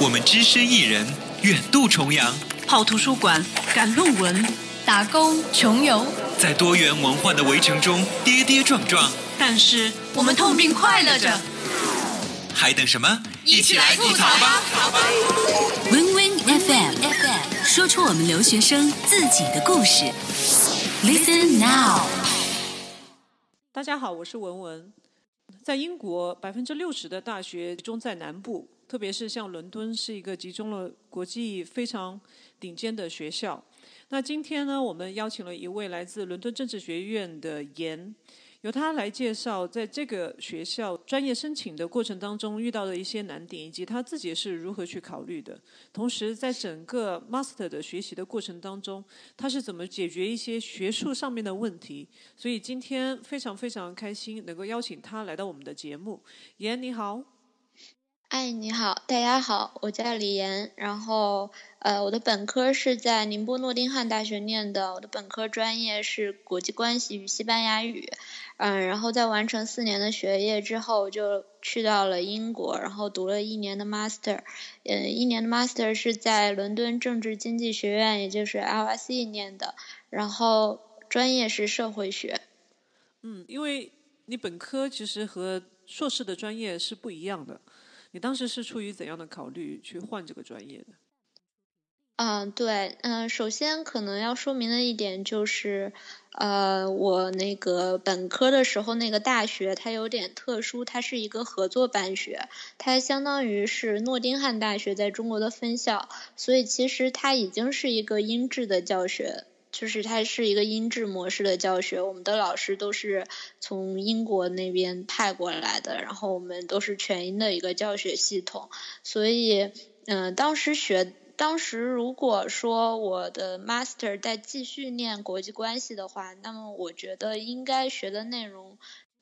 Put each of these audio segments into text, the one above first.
我们只身一人，远渡重洋，泡图书馆，赶论文，打工穷游，在多元文化的围城中跌跌撞撞。但是我们痛并快乐着，还等什么？一起来吐槽吧！Win Win FM FM 说出我们留学生自己的故事。Listen now。大家好，我是文文。在英国，百分之六十的大学集中在南部。特别是像伦敦是一个集中了国际非常顶尖的学校。那今天呢，我们邀请了一位来自伦敦政治学院的严，由他来介绍在这个学校专业申请的过程当中遇到的一些难点，以及他自己是如何去考虑的。同时，在整个 master 的学习的过程当中，他是怎么解决一些学术上面的问题。所以今天非常非常开心能够邀请他来到我们的节目。严，你好。哎，你好，大家好，我叫李岩，然后呃，我的本科是在宁波诺丁汉大学念的，我的本科专业是国际关系与西班牙语，嗯，然后在完成四年的学业之后，就去到了英国，然后读了一年的 master，嗯，一年的 master 是在伦敦政治经济学院，也就是 LSE 念的，然后专业是社会学。嗯，因为你本科其实和硕士的专业是不一样的。你当时是出于怎样的考虑去换这个专业的？嗯，对，嗯，首先可能要说明的一点就是，呃，我那个本科的时候那个大学它有点特殊，它是一个合作办学，它相当于是诺丁汉大学在中国的分校，所以其实它已经是一个英制的教学。就是它是一个音质模式的教学，我们的老师都是从英国那边派过来的，然后我们都是全英的一个教学系统，所以，嗯，当时学，当时如果说我的 master 在继续念国际关系的话，那么我觉得应该学的内容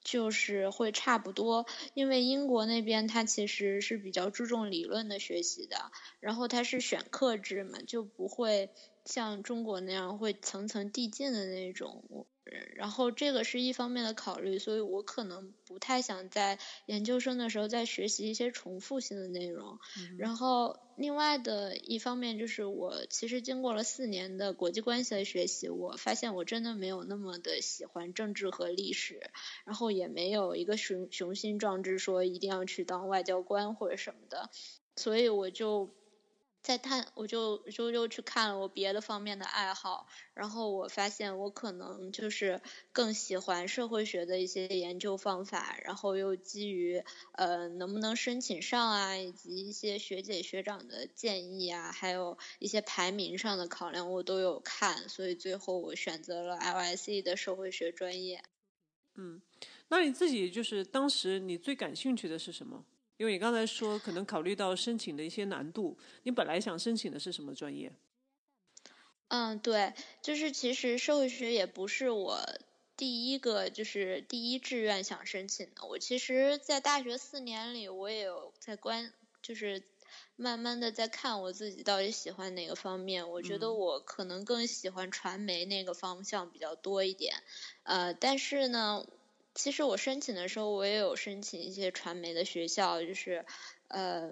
就是会差不多，因为英国那边他其实是比较注重理论的学习的，然后他是选课制嘛，就不会。像中国那样会层层递进的那种，然后这个是一方面的考虑，所以我可能不太想在研究生的时候再学习一些重复性的内容。然后另外的一方面就是我其实经过了四年的国际关系的学习，我发现我真的没有那么的喜欢政治和历史，然后也没有一个雄雄心壮志说一定要去当外交官或者什么的，所以我就。在探，我就就又去看了我别的方面的爱好，然后我发现我可能就是更喜欢社会学的一些研究方法，然后又基于呃能不能申请上啊，以及一些学姐学长的建议啊，还有一些排名上的考量，我都有看，所以最后我选择了 LSE 的社会学专业。嗯，那你自己就是当时你最感兴趣的是什么？因为你刚才说可能考虑到申请的一些难度，你本来想申请的是什么专业？嗯，对，就是其实社会学也不是我第一个就是第一志愿想申请的。我其实，在大学四年里，我也有在关，就是慢慢的在看我自己到底喜欢哪个方面。我觉得我可能更喜欢传媒那个方向比较多一点。呃，但是呢。其实我申请的时候，我也有申请一些传媒的学校，就是呃，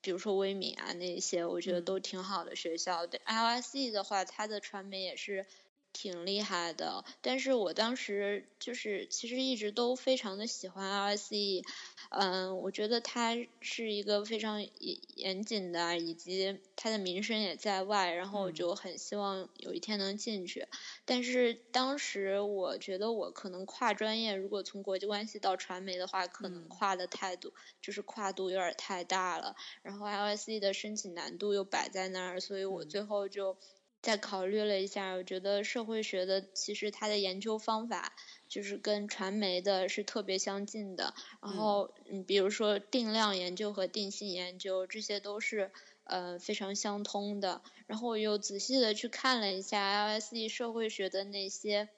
比如说微敏啊那些，我觉得都挺好的学校。对，LSE 的话，它的传媒也是。挺厉害的，但是我当时就是其实一直都非常的喜欢 LSE，嗯，我觉得它是一个非常严严谨的，以及它的名声也在外，然后我就很希望有一天能进去。但是当时我觉得我可能跨专业，如果从国际关系到传媒的话，可能跨的态度就是跨度有点太大了，然后 LSE 的申请难度又摆在那儿，所以我最后就。再考虑了一下，我觉得社会学的其实它的研究方法就是跟传媒的是特别相近的。然后，嗯，比如说定量研究和定性研究，这些都是呃非常相通的。然后我又仔细的去看了一下 LSE 社会学的那些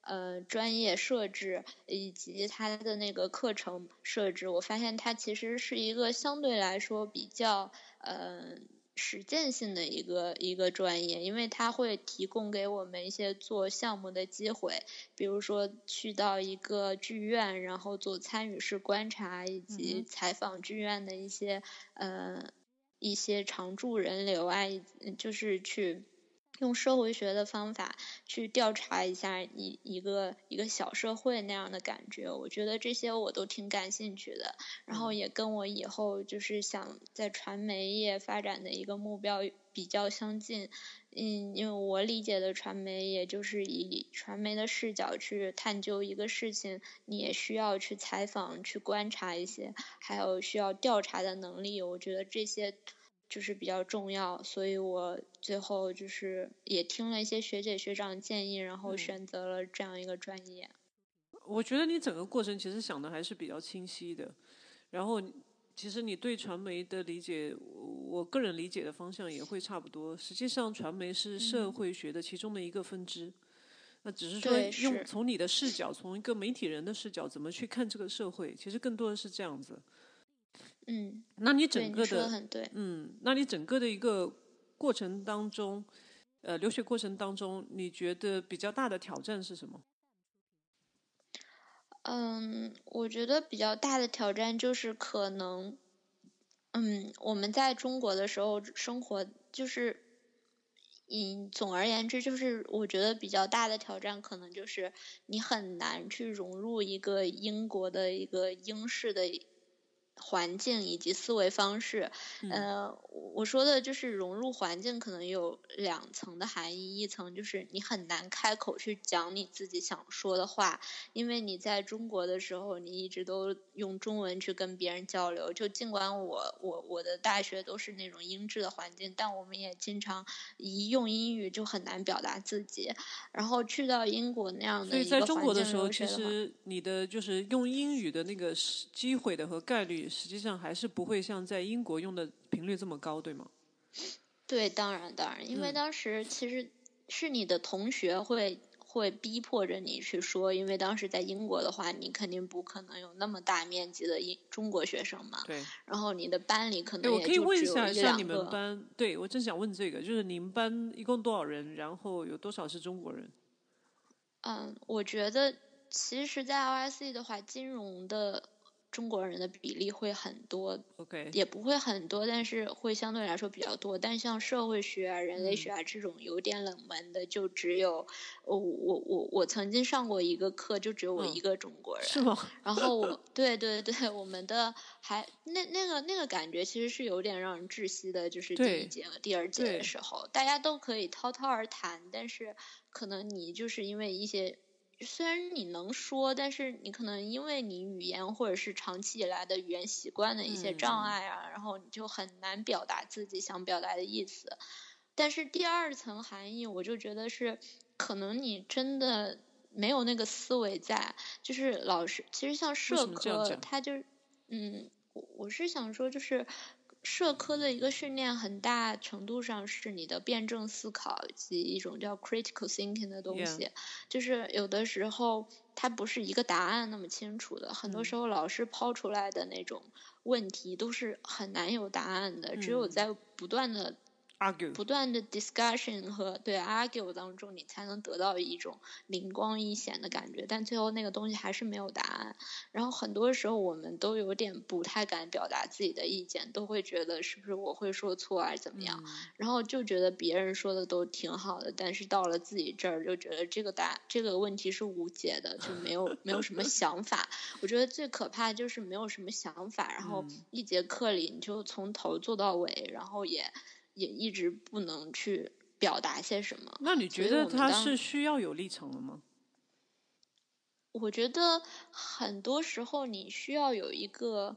呃专业设置以及它的那个课程设置，我发现它其实是一个相对来说比较呃。实践性的一个一个专业，因为它会提供给我们一些做项目的机会，比如说去到一个剧院，然后做参与式观察，以及采访剧院的一些呃一些常驻人流啊，就是去。用社会学的方法去调查一下一一个一个小社会那样的感觉，我觉得这些我都挺感兴趣的，然后也跟我以后就是想在传媒业发展的一个目标比较相近。嗯，因为我理解的传媒，也就是以传媒的视角去探究一个事情，你也需要去采访、去观察一些，还有需要调查的能力。我觉得这些。就是比较重要，所以我最后就是也听了一些学姐学长建议，然后选择了这样一个专业。我觉得你整个过程其实想的还是比较清晰的，然后其实你对传媒的理解，我个人理解的方向也会差不多。实际上，传媒是社会学的其中的一个分支，那只是说用从你的视角，从一个媒体人的视角，怎么去看这个社会，其实更多的是这样子。嗯，那你整个的，很对，嗯，那你整个的一个过程当中，呃，留学过程当中，你觉得比较大的挑战是什么？嗯，我觉得比较大的挑战就是可能，嗯，我们在中国的时候生活，就是，嗯，总而言之，就是我觉得比较大的挑战可能就是你很难去融入一个英国的一个英式的。环境以及思维方式，呃，我说的就是融入环境，可能有两层的含义。一层就是你很难开口去讲你自己想说的话，因为你在中国的时候，你一直都用中文去跟别人交流。就尽管我我我的大学都是那种英制的环境，但我们也经常一用英语就很难表达自己。然后去到英国那样的一个环境的时候，其实你的就是用英语的那个机会的和概率。实际上还是不会像在英国用的频率这么高，对吗？对，当然当然，因为当时其实是你的同学会会逼迫着你去说，因为当时在英国的话，你肯定不可能有那么大面积的英中国学生嘛。对。然后你的班里可能我可以问一下，像你们班，对我正想问这个，就是你们班一共多少人？然后有多少是中国人？嗯，我觉得其实，在 LSE 的话，金融的。中国人的比例会很多，OK，也不会很多，但是会相对来说比较多。但像社会学啊、人类学啊这种有点冷门的，就只有我我我我曾经上过一个课，就只有我一个中国人，是吗？然后我 对对对，我们的还那那个那个感觉其实是有点让人窒息的，就是第一节和第二节的时候，大家都可以滔滔而谈，但是可能你就是因为一些。虽然你能说，但是你可能因为你语言或者是长期以来的语言习惯的一些障碍啊，然后你就很难表达自己想表达的意思。但是第二层含义，我就觉得是可能你真的没有那个思维在，就是老师其实像社科，他就嗯，我我是想说就是。社科的一个训练，很大程度上是你的辩证思考以及一种叫 critical thinking 的东西。就是有的时候它不是一个答案那么清楚的，很多时候老师抛出来的那种问题都是很难有答案的，只有在不断的。不断的 discussion 和对 argue 当中，你才能得到一种灵光一现的感觉，但最后那个东西还是没有答案。然后很多时候我们都有点不太敢表达自己的意见，都会觉得是不是我会说错啊怎么样，然后就觉得别人说的都挺好的，但是到了自己这儿就觉得这个答这个问题是无解的，就没有没有什么 想法。我觉得最可怕就是没有什么想法，然后一节课里你就从头做到尾，然后也。也一直不能去表达些什么。那你觉得他是需要有立场的吗？我觉得很多时候你需要有一个，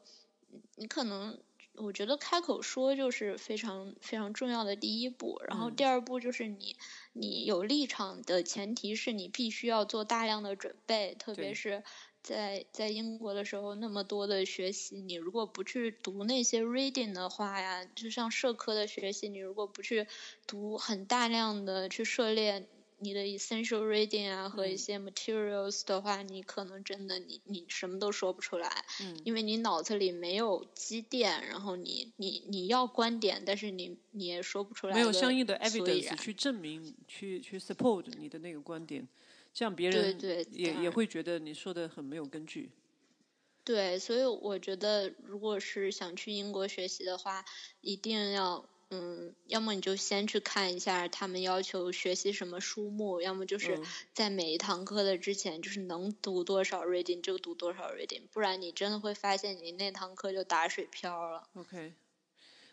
你可能我觉得开口说就是非常非常重要的第一步，然后第二步就是你你有立场的前提是你必须要做大量的准备，特别是。在在英国的时候，那么多的学习，你如果不去读那些 reading 的话呀，就像社科的学习，你如果不去读很大量的去涉猎你的 essential reading 啊和一些 materials 的话，你可能真的你你什么都说不出来，嗯，因为你脑子里没有积淀，然后你你你要观点，但是你你也说不出来，没有相应的 evidence 去证明去去 support 你的那个观点。这样别人也也会觉得你说的很没有根据。对，所以我觉得，如果是想去英国学习的话，一定要，嗯，要么你就先去看一下他们要求学习什么书目，要么就是在每一堂课的之前，就是能读多少 reading 就读多少 reading，不然你真的会发现你那堂课就打水漂了。OK，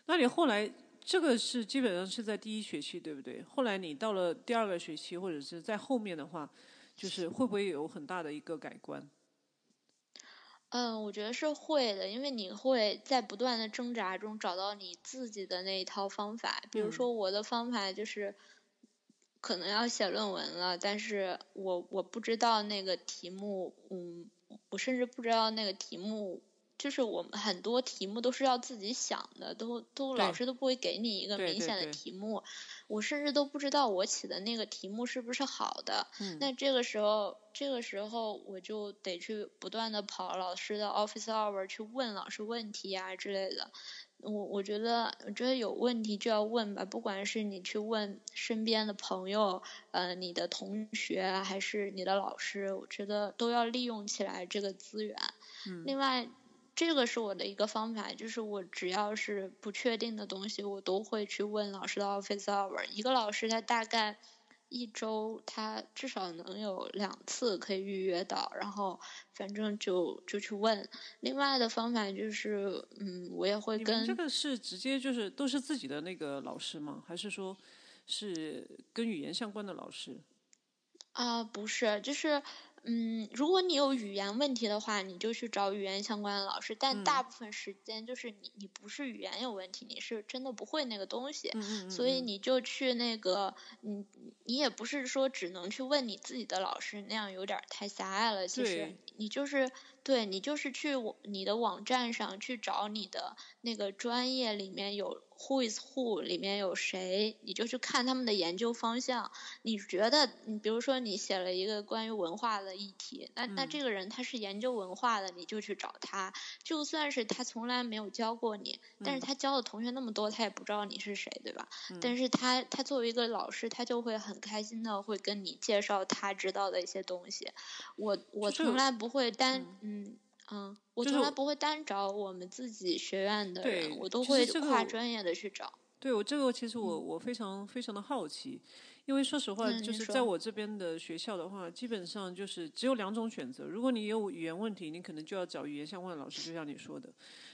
那你后来这个是基本上是在第一学期，对不对？后来你到了第二个学期或者是在后面的话，就是会不会有很大的一个改观？嗯，我觉得是会的，因为你会在不断的挣扎中找到你自己的那一套方法。比如说我的方法就是，可能要写论文了，但是我我不知道那个题目，嗯，我甚至不知道那个题目。就是我们很多题目都是要自己想的，都都老师都不会给你一个明显的题目，我甚至都不知道我起的那个题目是不是好的。那这个时候，这个时候我就得去不断的跑老师的 office hour 去问老师问题啊之类的。我我觉得，我觉得有问题就要问吧，不管是你去问身边的朋友，呃，你的同学还是你的老师，我觉得都要利用起来这个资源。另外。这个是我的一个方法，就是我只要是不确定的东西，我都会去问老师的 office hour。一个老师他大概一周他至少能有两次可以预约到，然后反正就就去问。另外的方法就是，嗯，我也会跟这个是直接就是都是自己的那个老师吗？还是说是跟语言相关的老师？啊，不是，就是。嗯，如果你有语言问题的话，你就去找语言相关的老师。但大部分时间就是你，你不是语言有问题，你是真的不会那个东西，所以你就去那个，你你也不是说只能去问你自己的老师，那样有点太狭隘了。其实你就是对你就是去你的网站上去找你的那个专业里面有。Who is who 里面有谁，你就去看他们的研究方向。你觉得，你比如说你写了一个关于文化的议题，那那这个人他是研究文化的，你就去找他。就算是他从来没有教过你，但是他教的同学那么多，他也不知道你是谁，对吧？但是他他作为一个老师，他就会很开心的会跟你介绍他知道的一些东西。我我从来不会单嗯。嗯，我从来不会单找我们自己学院的人，我都会跨专业的去找。对我这个其实我我非常非常的好奇，因为说实话，就是在我这边的学校的话，基本上就是只有两种选择。如果你有语言问题，你可能就要找语言相关的老师，就像你说的。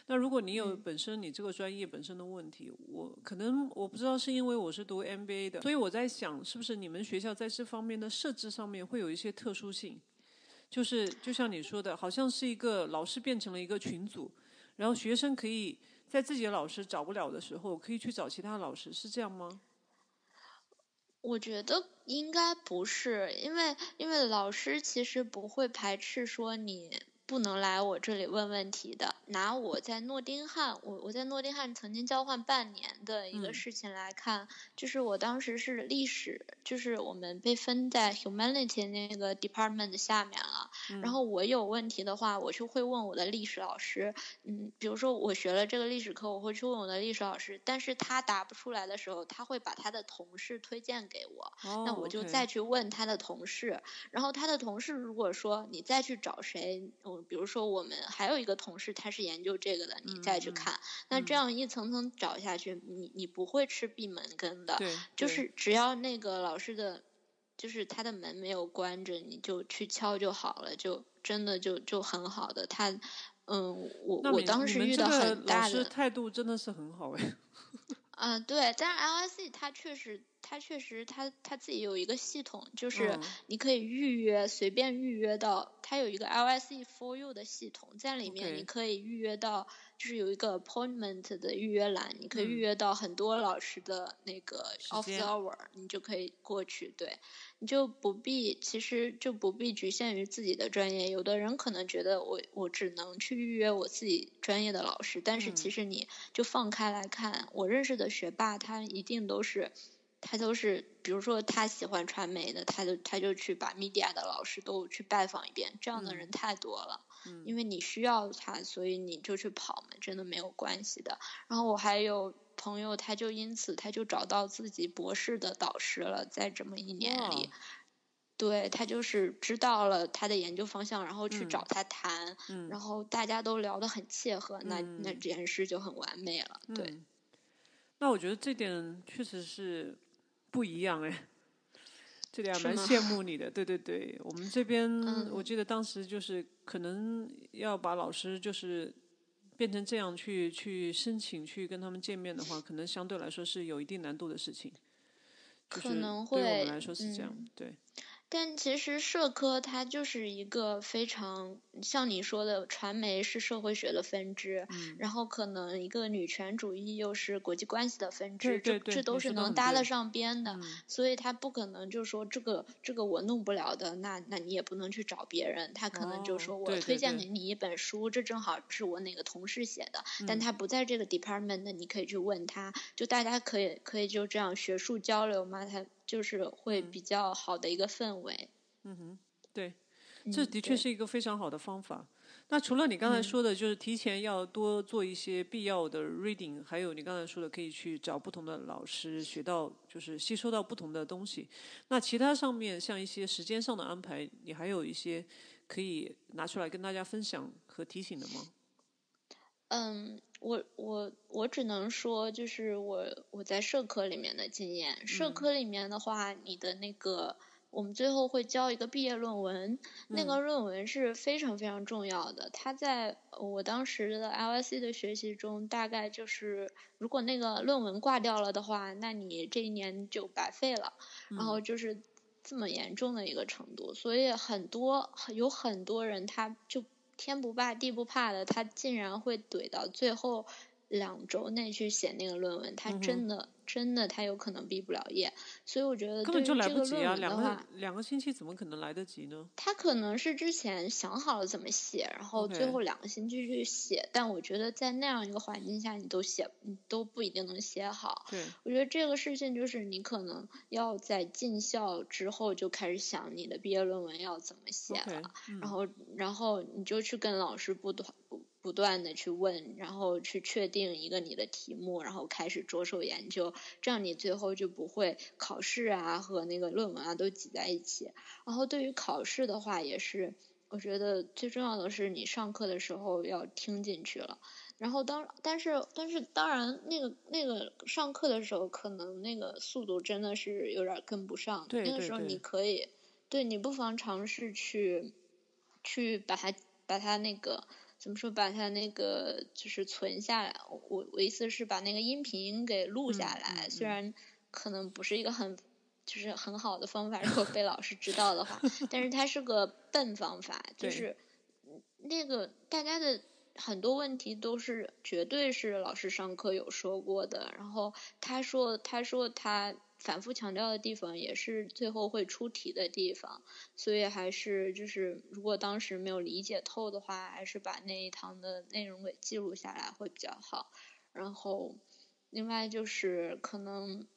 那如果你有本身你这个专业本身的问题，我可能我不知道是因为我是读 MBA 的，所以我在想，是不是你们学校在这方面的设置上面会有一些特殊性？就是就像你说的，好像是一个老师变成了一个群组，然后学生可以在自己的老师找不了的时候，可以去找其他老师，是这样吗？我觉得应该不是，因为因为老师其实不会排斥说你。不能来我这里问问题的。拿我在诺丁汉，我我在诺丁汉曾经交换半年的一个事情来看，就是我当时是历史，就是我们被分在 humanity 那个 department 下面了。然后我有问题的话，我就会问我的历史老师。嗯，比如说我学了这个历史课，我会去问我的历史老师，但是他答不出来的时候，他会把他的同事推荐给我。那我就再去问他的同事。然后他的同事如果说你再去找谁，我。比如说，我们还有一个同事，他是研究这个的，你再去看，那这样一层层找下去，你你不会吃闭门羹的。对，就是只要那个老师的，就是他的门没有关着，你就去敲就好了，就真的就就很好的。他，嗯，我我当时遇到很大的。老师态度真的是很好哎。嗯，对，但是 LSE 他确实。他确实，他他自己有一个系统，就是你可以预约，随便预约到。他有一个 LSE for you 的系统，在里面你可以预约到，就是有一个 appointment 的预约栏，你可以预约到很多老师的那个 office hour，你就可以过去。对，你就不必，其实就不必局限于自己的专业。有的人可能觉得我我只能去预约我自己专业的老师，但是其实你就放开来看，我认识的学霸，他一定都是。他都是，比如说他喜欢传媒的，他就他就去把 media 的老师都去拜访一遍，这样的人太多了。嗯，因为你需要他，所以你就去跑嘛，真的没有关系的。然后我还有朋友，他就因此他就找到自己博士的导师了，在这么一年里。对他就是知道了他的研究方向，然后去找他谈，嗯然后大家都聊得很切合，那嗯那这件事就很完美了。对，嗯那我觉得这点确实是不一样哎，这点还蛮羡慕你的。对对对，我们这边、嗯。我记得当时就是可能要把老师就是变成这样去去申请去跟他们见面的话，可能相对来说是有一定难度的事情。就是可能对我们来说是这样，嗯。对，但其实社科它就是一个非常像你说的，传媒是社会学的分支，嗯。然后可能一个女权主义又是国际关系的分支，这这都是能搭得上边的，嗯。所以他不可能就说这个这个我弄不了的，那那你也不能去找别人，他可能就哦说我推荐给你一本书，这正好是我哪个同事写的，嗯。但他不在这个 department 那，你可以去问他，就大家可以可以就这样学术交流嘛，他就是会嗯比较好的一个氛围。嗯哼，对，这嗯的确是一个非常好的方法。那除了你刚才嗯说的，就是提前要多做一些必要的 reading，还有你刚才说的，可以去找不同的老师学到，就是吸收到不同的东西。那其他上面像一些时间上的安排，你还有一些可以拿出来跟大家分享和提醒的吗？嗯，我我我只能说，就是我我在社科里面的经验。社嗯科里面的话，你的那个，我们最后会交一个毕业论文，那嗯个论文是非常非常重要的。它在我当时的 LSE 的学习中，大概就是如果那个论文挂掉了的话，那你这一年就白费了。然嗯后就是这么严重的一个程度，所以很多有很多人他就天不怕地不怕的，他竟然会怼到最后两周内去写那个论文，他真的、真的他有可能毕不了业，所以我觉得对于这个！论文的两个话，两个星期怎么可能来得及呢？他可能是之前想好了怎么写，然后最后两个星期去写但我觉得在那样一个环境下，你都写你都不一定能写好。对，我觉得这个事情就是你可能要在进校之后就开始想你的毕业论文要怎么写了，嗯然后然后你就去跟老师不断不不断的去问，然后去确定一个你的题目，然后开始着手研究，这样你最后就不会考试啊和那个论文啊都挤在一起。然后对于考试的话，也是我觉得最重要的是你上课的时候要听进去了。然后当但是但是当然那个那个上课的时候，可能那个速度真的是有点跟不上。对对那个时候你可以，对你不妨尝试去去把它把它那个怎么说，把它那个就是存下来。我我意思是把那个音频给录下嗯来，嗯。虽然可能不是一个很就是很好的方法，如果被老师知道的话，但是它是个笨方法，就是那个大家的很多问题都是绝对是老师上课有说过的，然后他说他说他反复强调的地方也是最后会出题的地方，所以还是就是如果当时没有理解透的话，还是把那一堂的内容给记录下来会比较好。然后另外就是可能。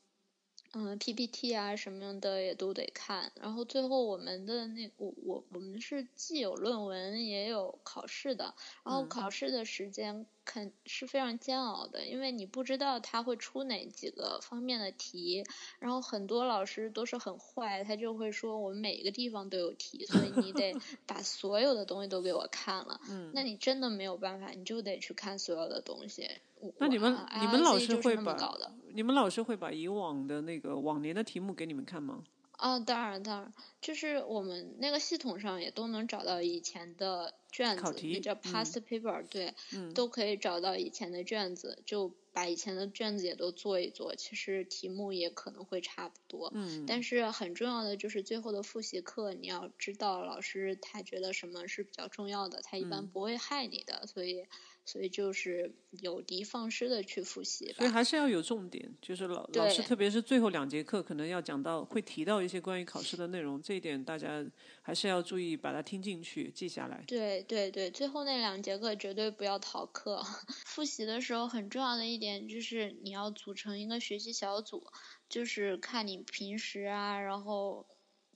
嗯，PPT 啊什么的也都得看，然后最后我们的那我我我们是既有论文也有考试的，然后嗯考试的时间肯是非常煎熬的，因为你不知道他会出哪几个方面的题，然后很多老师都是很坏，他就会说我们每一个地方都有题，所以你得 把所有的东西都给我看了，嗯，那你真的没有办法，你就得去看所有的东西。那你们我你们老师就是那么会把搞的。你们老师会把以往的那个往年的题目给你们看吗？哦，当然当然，就是我们那个系统上也都能找到以前的卷子，那叫嗯 past paper，、对，嗯都可以找到以前的卷子，就把以前的卷子也都做一做，其实题目也可能会差不多。嗯，但是很重要的就是最后的复习课，你要知道老师他觉得什么是比较重要的，他一般嗯不会害你的，所以所以就是有的放矢的去复习所以。还是要有重点，就是老老师，特别是最后两节课，可能要讲到会提到一些关于考试的内容，这一点大家还是要注意把它听进去，记下来。对对对，最后那两节课绝对不要逃课。复习的时候很重要的一点就是你要组成一个学习小组，就是看你平时啊，然后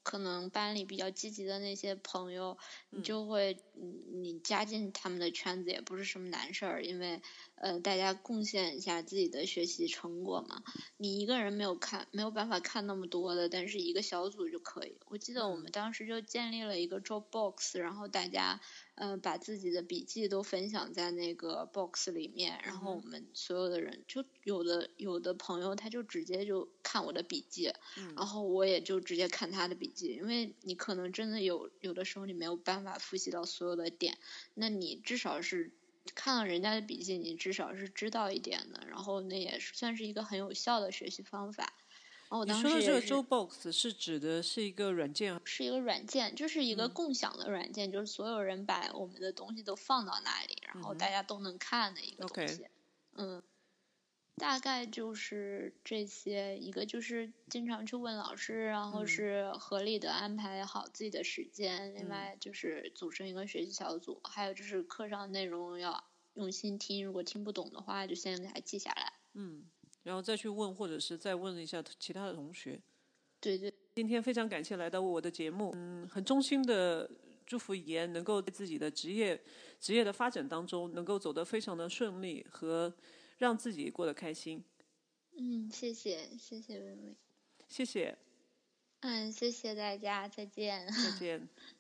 可能班里比较积极的那些朋友，你就会嗯你加进他们的圈子也不是什么难事儿，因为呃，大家贡献一下自己的学习成果嘛。你一个人没有看，没有办法看那么多的，但是一个小组就可以。我记得我们当时就建立了一个 Dropbox，然后大家呃把自己的笔记都分享在那个 box 里面，然后我们所有的人就有的有的朋友他就直接就看我的笔记，然后我也就直接看他的笔记，因为你可能真的有有的时候你没有办法复习到所有的点，那你至少是。看了人家的笔记，你至少是知道一点的，然后那也算是一个很有效的学习方法。然后我当时你说的这个周 box 是指的是一个软件，是一个软件，就是一个共享的软件，就是所有人把我们的东西都放到那里，然后大家都能看的一个东西。嗯。大概就是这些，一个就是经常去问老师，然后是合理的安排好自己的时间，另外就是组成一个学习小组，还有就是课上内容要用心听，如果听不懂的话就先给他记下来。嗯，然后再去问，或者是再问一下其他的同学。对对。今天非常感谢来到我的节目，嗯，很衷心的祝福言能够在自己的职业职业的发展当中能够走得非常的顺利和。让自己过得开心。嗯，谢谢，谢谢微微，谢谢。嗯，谢谢大家，再见。再见。